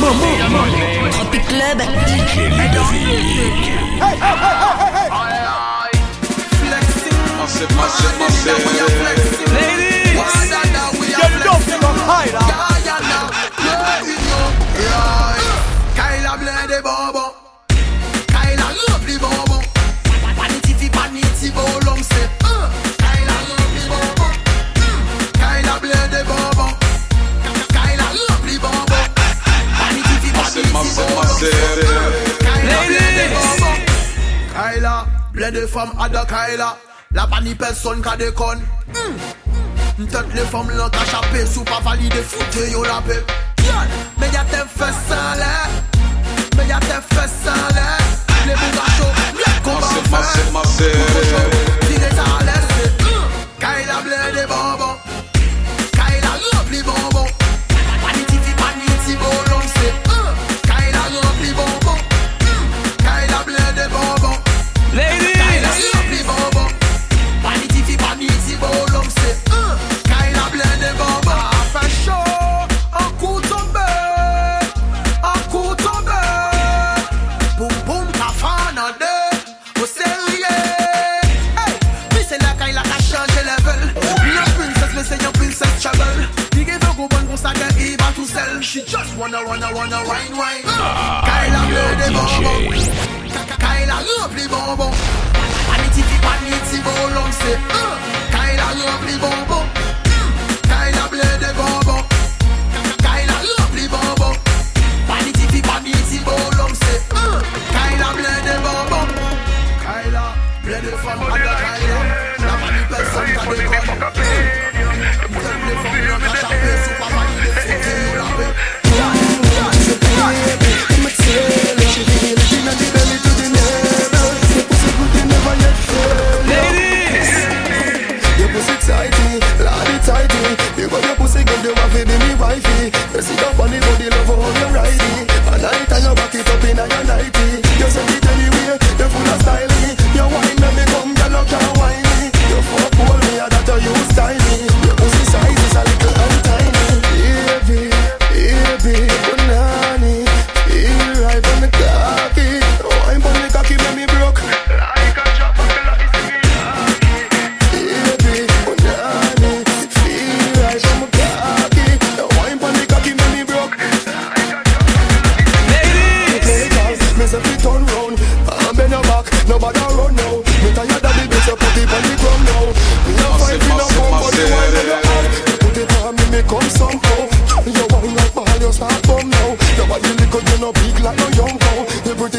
Momo, Tropic Club, DJ Ludovic. Hey, hey, hey, hey, hey. Flexing. Massive. Oh, fam adakay la La pa ni person ka dekon Mtet le fam lan ka chapè Sou pa valide foute yo la pe Yon, me ya tem fè san lè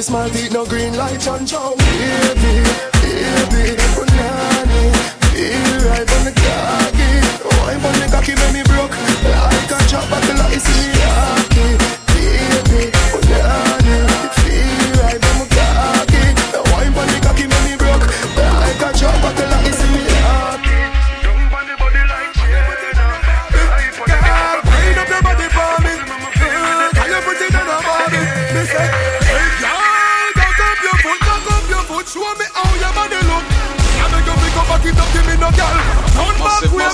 This man did no green light, John Chow. Yeah. Turn back, we are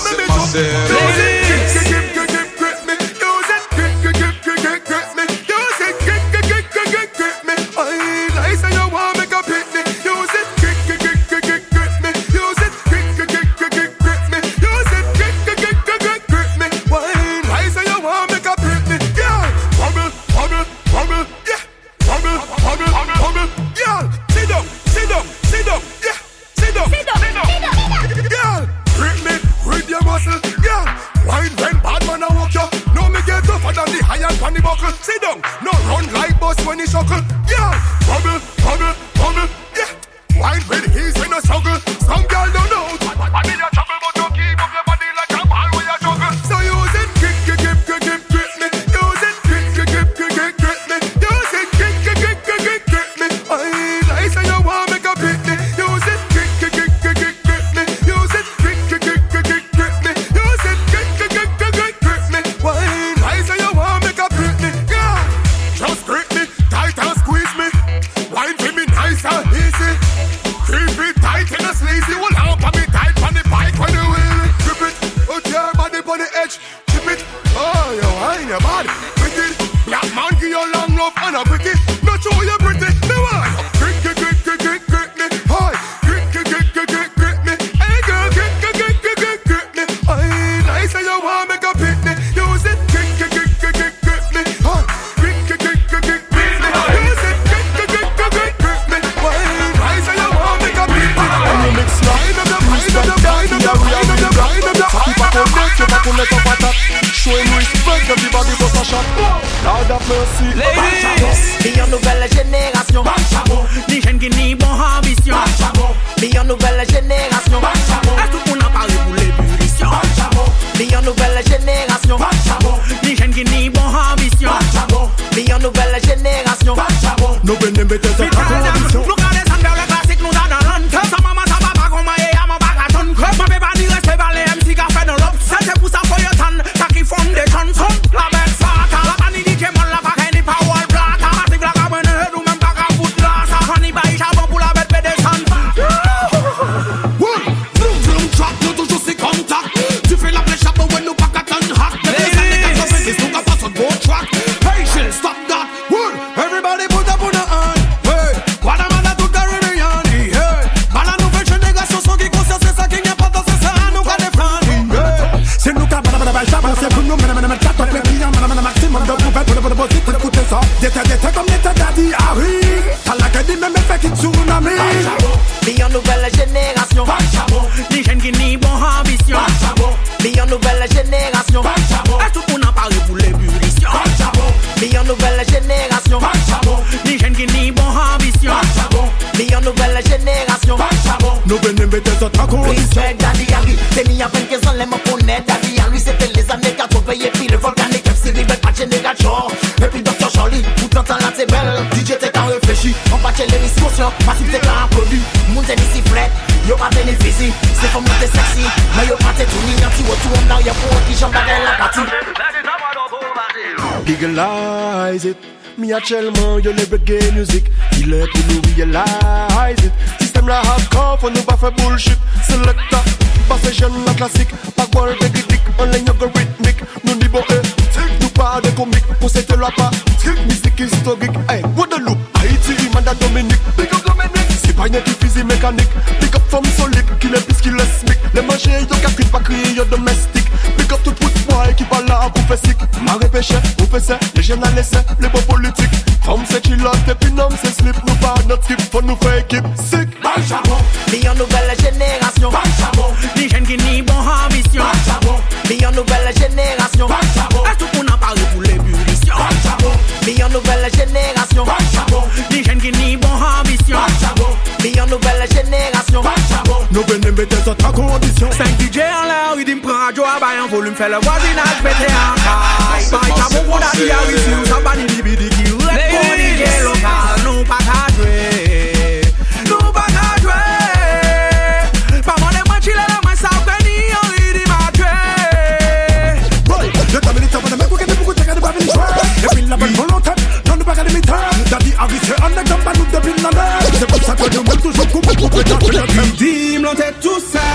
le diskusyon Masip te moun te disi flet Yo pa se fom nou te seksi Men yo pa te touni, yon ti wotou Om nan pou ki bagay la pati Legalize it. Mi a yo le reggae music. Ile pou nou realize it. Sistem la hardcore, fò nou pa fe bullshit. Selecta, pa se jen la klasik Pa gwal de gidik, anlen yo go ritmik Nou ni bo e, tik nou pa de komik Pou se te la pa, tik, mizik historik See man Dominic Big up Dominic C'est pas une physique mécanique. Big up solide Qui les pisse, qui les smic. Les manger, yo capri, pas crier, yo domestique. Big up tout pute boy qui parle là pour faire sick Ma répéché, on fait ça Les jeunes à laisser, les bons politiques. Femme c'est chill c'est slip. Nous pas notre skip, faut nous faire équipe Sick Benjamin. Mais y'en nous balade sa ta kondisyon 5 DJ an la ou idin pran jo a bayan volum Fè le wazinaj pete an kaj Bay ta mou kon dati a wisi ou sa bani libi di ki ou et lokal Nou pa ka dwe Nou pa ka dwe Pa mwen e mwen chile la mwen sa kwen ni yon idi dwe Boy, yo ta meni taban e mwen kwen pou kwen teke de ba veni jwe pil la ben volontet, nan nou baga an de gamban nou de pil nan de Se pou sa kwen yo mwen toujou kou pou pou kwen da kwen de kwen di note two sides.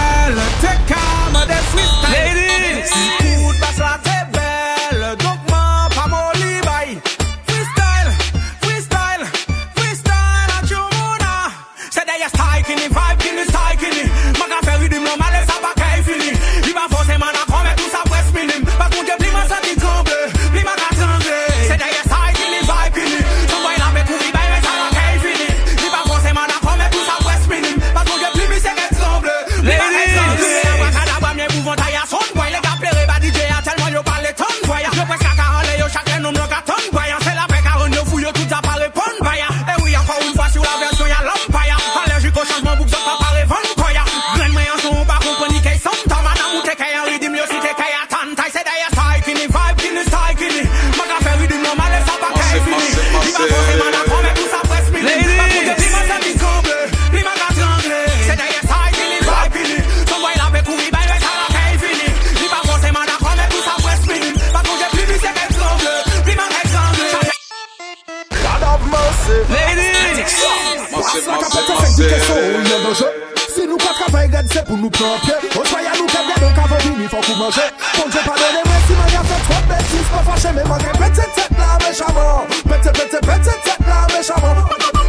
Aslan ka pete fek di keso ou yon doje Si nou ka travay red se pou nou pranpye O soya nou kebya don ka vodi ni fok ou manje Ponje pa dene mwen si man ya fek trop betis Pa fache men manke pete tet la mechaman Pete pete pete tet la mechaman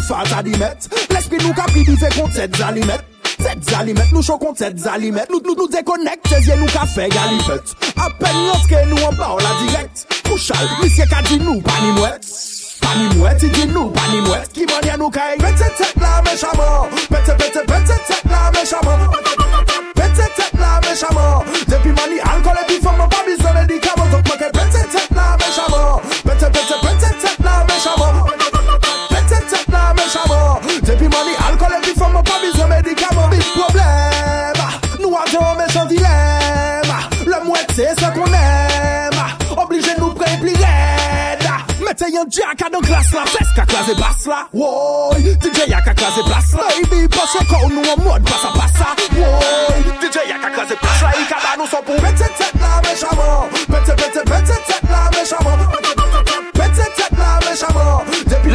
di fat adimet L'esprit nou kapri di fe kont set zalimet. Set zalimet, nou chokon set zalimet. Nou, nou, nou dekonek, sezye nou ka fe galipet. Apen lanske nou an ba ou la direkt. Kouchal, misye ka di nou pani mwet. Pani mwet, i di nou pani mwet. Ki manye nou ka e Pete tet la mechaman Pete pete pete tet la Kasla, fleska klaze basla. Woy, DJ yaka klaze basla. Ibi bas yo kou nou an mod basa basa. Woy, DJ yaka klaze basla. I kaba nou son pou Pete tet la mechaman Pete pete pete tet la mechaman Pete tet la mechaman Depi